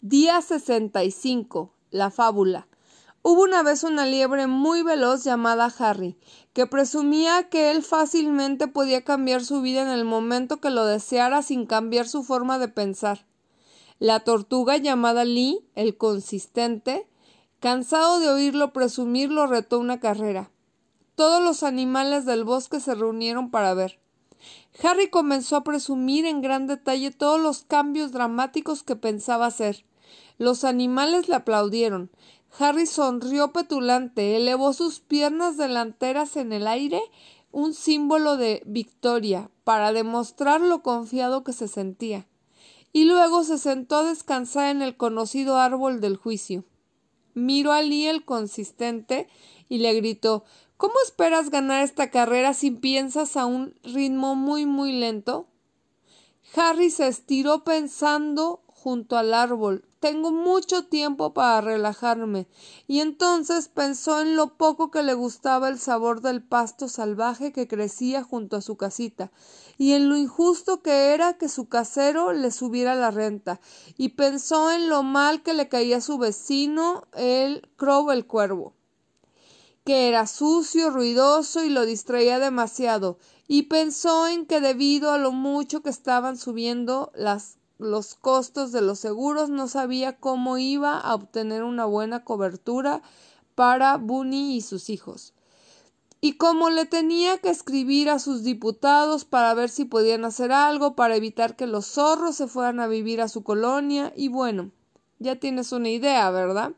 Día 65. La fábula. Hubo una vez una liebre muy veloz llamada Harry, que presumía que él fácilmente podía cambiar su vida en el momento que lo deseara sin cambiar su forma de pensar. La tortuga llamada Lee, el consistente, cansado de oírlo presumir, lo retó una carrera. Todos los animales del bosque se reunieron para ver. Harry comenzó a presumir en gran detalle todos los cambios dramáticos que pensaba hacer. Los animales le aplaudieron. Harry sonrió petulante, elevó sus piernas delanteras en el aire, un símbolo de victoria, para demostrar lo confiado que se sentía. Y luego se sentó a descansar en el conocido árbol del juicio. Miró a Lee el consistente y le gritó ¿Cómo esperas ganar esta carrera si piensas a un ritmo muy muy lento? Harry se estiró pensando junto al árbol. Tengo mucho tiempo para relajarme. Y entonces pensó en lo poco que le gustaba el sabor del pasto salvaje que crecía junto a su casita, y en lo injusto que era que su casero le subiera la renta, y pensó en lo mal que le caía a su vecino, el crow el cuervo que era sucio, ruidoso y lo distraía demasiado, y pensó en que debido a lo mucho que estaban subiendo las los costos de los seguros, no sabía cómo iba a obtener una buena cobertura para Bunny y sus hijos. Y como le tenía que escribir a sus diputados para ver si podían hacer algo para evitar que los zorros se fueran a vivir a su colonia, y bueno, ya tienes una idea, ¿verdad?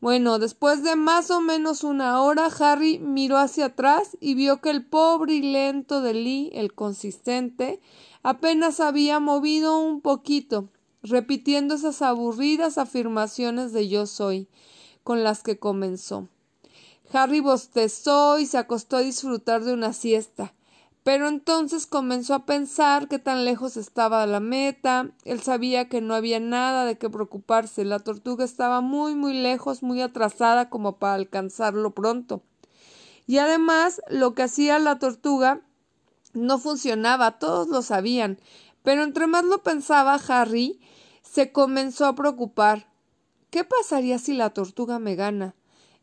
Bueno, después de más o menos una hora, Harry miró hacia atrás y vio que el pobre y lento de Lee, el consistente, apenas había movido un poquito, repitiendo esas aburridas afirmaciones de yo soy, con las que comenzó. Harry bostezó y se acostó a disfrutar de una siesta. Pero entonces comenzó a pensar que tan lejos estaba la meta. Él sabía que no había nada de qué preocuparse. La tortuga estaba muy, muy lejos, muy atrasada como para alcanzarlo pronto. Y además, lo que hacía la tortuga no funcionaba, todos lo sabían. Pero entre más lo pensaba Harry, se comenzó a preocupar. ¿Qué pasaría si la tortuga me gana?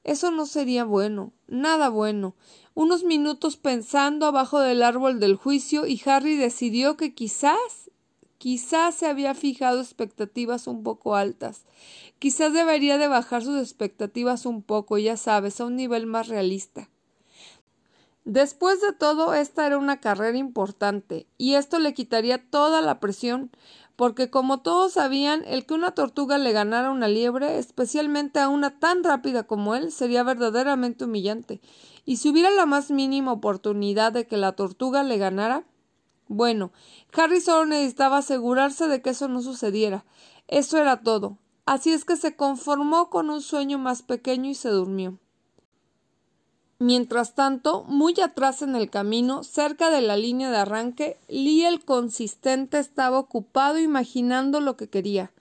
Eso no sería bueno, nada bueno. Unos minutos pensando abajo del árbol del juicio y Harry decidió que quizás quizás se había fijado expectativas un poco altas. Quizás debería de bajar sus expectativas un poco, ya sabes, a un nivel más realista. Después de todo, esta era una carrera importante, y esto le quitaría toda la presión, porque como todos sabían, el que una tortuga le ganara a una liebre, especialmente a una tan rápida como él, sería verdaderamente humillante. Y si hubiera la más mínima oportunidad de que la tortuga le ganara, bueno, Harry solo necesitaba asegurarse de que eso no sucediera. Eso era todo. Así es que se conformó con un sueño más pequeño y se durmió. Mientras tanto, muy atrás en el camino, cerca de la línea de arranque, Lee el consistente estaba ocupado imaginando lo que quería.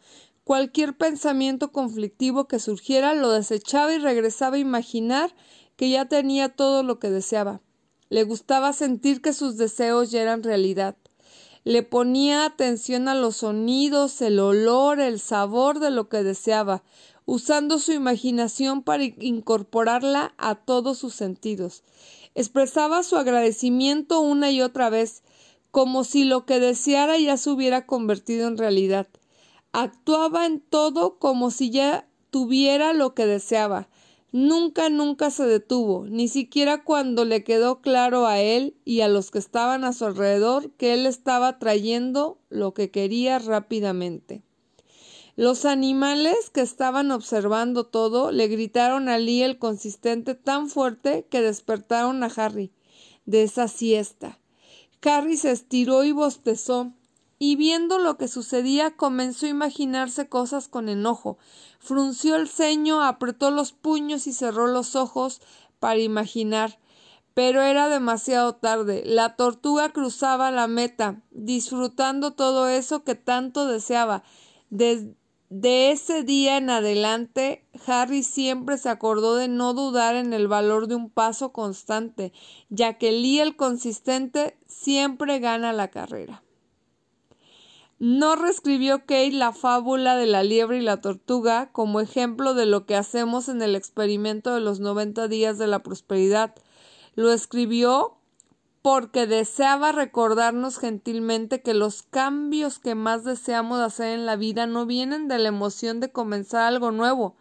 Cualquier pensamiento conflictivo que surgiera lo desechaba y regresaba a imaginar que ya tenía todo lo que deseaba. Le gustaba sentir que sus deseos ya eran realidad. Le ponía atención a los sonidos, el olor, el sabor de lo que deseaba, usando su imaginación para incorporarla a todos sus sentidos. Expresaba su agradecimiento una y otra vez, como si lo que deseara ya se hubiera convertido en realidad. Actuaba en todo como si ya tuviera lo que deseaba. Nunca, nunca se detuvo, ni siquiera cuando le quedó claro a él y a los que estaban a su alrededor que él estaba trayendo lo que quería rápidamente. Los animales que estaban observando todo le gritaron a Lee el consistente tan fuerte que despertaron a Harry de esa siesta. Harry se estiró y bostezó, y viendo lo que sucedía comenzó a imaginarse cosas con enojo. Frunció el ceño, apretó los puños y cerró los ojos para imaginar. Pero era demasiado tarde. La tortuga cruzaba la meta, disfrutando todo eso que tanto deseaba. De ese día en adelante, Harry siempre se acordó de no dudar en el valor de un paso constante, ya que Lee el consistente siempre gana la carrera. No reescribió Kate la fábula de la liebre y la tortuga como ejemplo de lo que hacemos en el experimento de los 90 días de la prosperidad. Lo escribió porque deseaba recordarnos gentilmente que los cambios que más deseamos hacer en la vida no vienen de la emoción de comenzar algo nuevo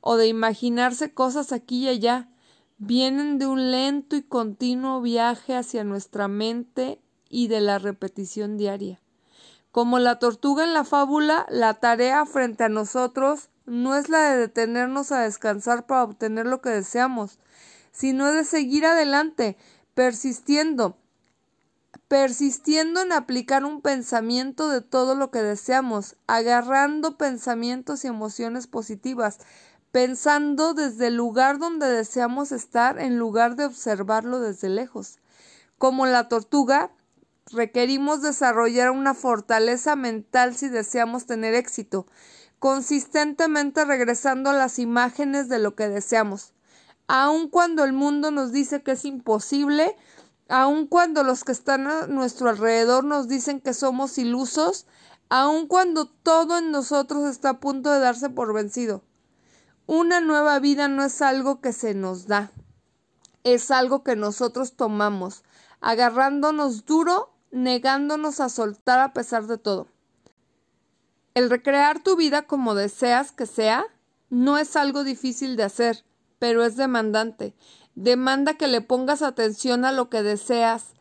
o de imaginarse cosas aquí y allá, vienen de un lento y continuo viaje hacia nuestra mente y de la repetición diaria. Como la tortuga en la fábula, la tarea frente a nosotros no es la de detenernos a descansar para obtener lo que deseamos, sino de seguir adelante, persistiendo, persistiendo en aplicar un pensamiento de todo lo que deseamos, agarrando pensamientos y emociones positivas, pensando desde el lugar donde deseamos estar en lugar de observarlo desde lejos. Como la tortuga, requerimos desarrollar una fortaleza mental si deseamos tener éxito, consistentemente regresando a las imágenes de lo que deseamos. Aun cuando el mundo nos dice que es imposible, aun cuando los que están a nuestro alrededor nos dicen que somos ilusos, aun cuando todo en nosotros está a punto de darse por vencido. Una nueva vida no es algo que se nos da, es algo que nosotros tomamos, agarrándonos duro negándonos a soltar a pesar de todo. El recrear tu vida como deseas que sea no es algo difícil de hacer, pero es demandante. Demanda que le pongas atención a lo que deseas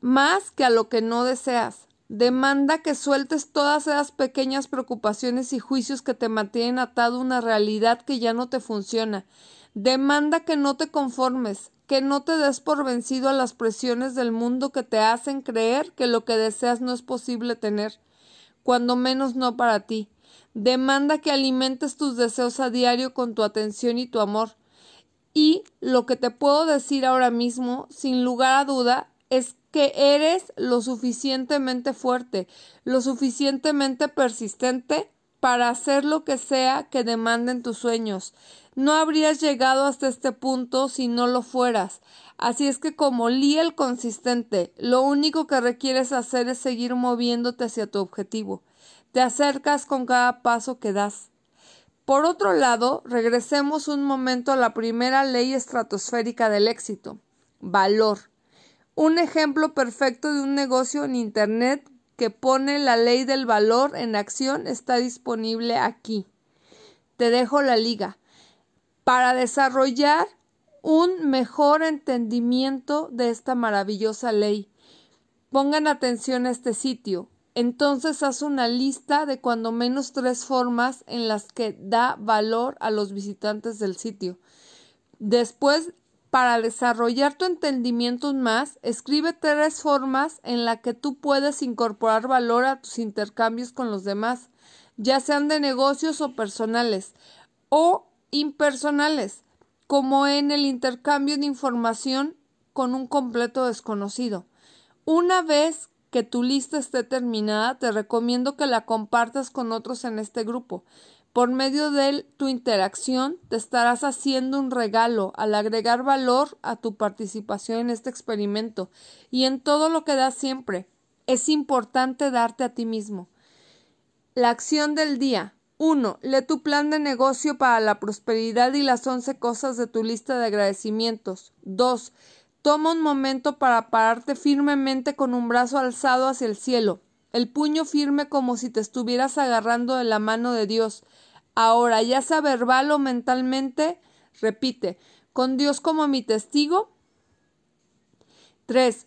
más que a lo que no deseas. Demanda que sueltes todas esas pequeñas preocupaciones y juicios que te mantienen atado a una realidad que ya no te funciona. Demanda que no te conformes, que no te des por vencido a las presiones del mundo que te hacen creer que lo que deseas no es posible tener, cuando menos no para ti. Demanda que alimentes tus deseos a diario con tu atención y tu amor. Y lo que te puedo decir ahora mismo, sin lugar a duda, es que eres lo suficientemente fuerte, lo suficientemente persistente para hacer lo que sea que demanden tus sueños. No habrías llegado hasta este punto si no lo fueras. Así es que como Lee el consistente, lo único que requieres hacer es seguir moviéndote hacia tu objetivo. Te acercas con cada paso que das. Por otro lado, regresemos un momento a la primera ley estratosférica del éxito. Valor. Un ejemplo perfecto de un negocio en Internet que pone la ley del valor en acción está disponible aquí. Te dejo la liga para desarrollar un mejor entendimiento de esta maravillosa ley. Pongan atención a este sitio. Entonces haz una lista de cuando menos tres formas en las que da valor a los visitantes del sitio. Después, para desarrollar tu entendimiento más, escribe tres formas en las que tú puedes incorporar valor a tus intercambios con los demás, ya sean de negocios o personales, o impersonales, como en el intercambio de información con un completo desconocido. Una vez que tu lista esté terminada, te recomiendo que la compartas con otros en este grupo. Por medio de tu interacción, te estarás haciendo un regalo al agregar valor a tu participación en este experimento y en todo lo que das siempre. Es importante darte a ti mismo. La acción del día. 1. Lee tu plan de negocio para la prosperidad y las once cosas de tu lista de agradecimientos. 2. Toma un momento para pararte firmemente con un brazo alzado hacia el cielo, el puño firme como si te estuvieras agarrando de la mano de Dios. Ahora, ya sea verbal o mentalmente, repite, con Dios como mi testigo. 3.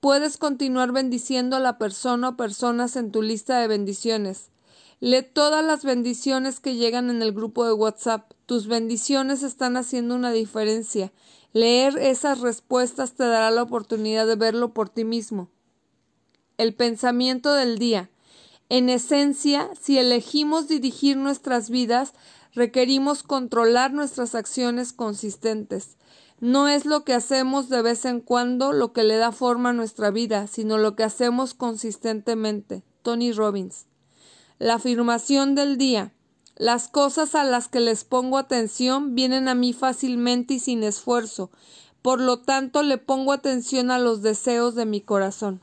Puedes continuar bendiciendo a la persona o personas en tu lista de bendiciones. Lee todas las bendiciones que llegan en el grupo de WhatsApp. Tus bendiciones están haciendo una diferencia. Leer esas respuestas te dará la oportunidad de verlo por ti mismo. El pensamiento del día. En esencia, si elegimos dirigir nuestras vidas, requerimos controlar nuestras acciones consistentes. No es lo que hacemos de vez en cuando lo que le da forma a nuestra vida, sino lo que hacemos consistentemente. Tony Robbins. La afirmación del día. Las cosas a las que les pongo atención vienen a mí fácilmente y sin esfuerzo. Por lo tanto, le pongo atención a los deseos de mi corazón.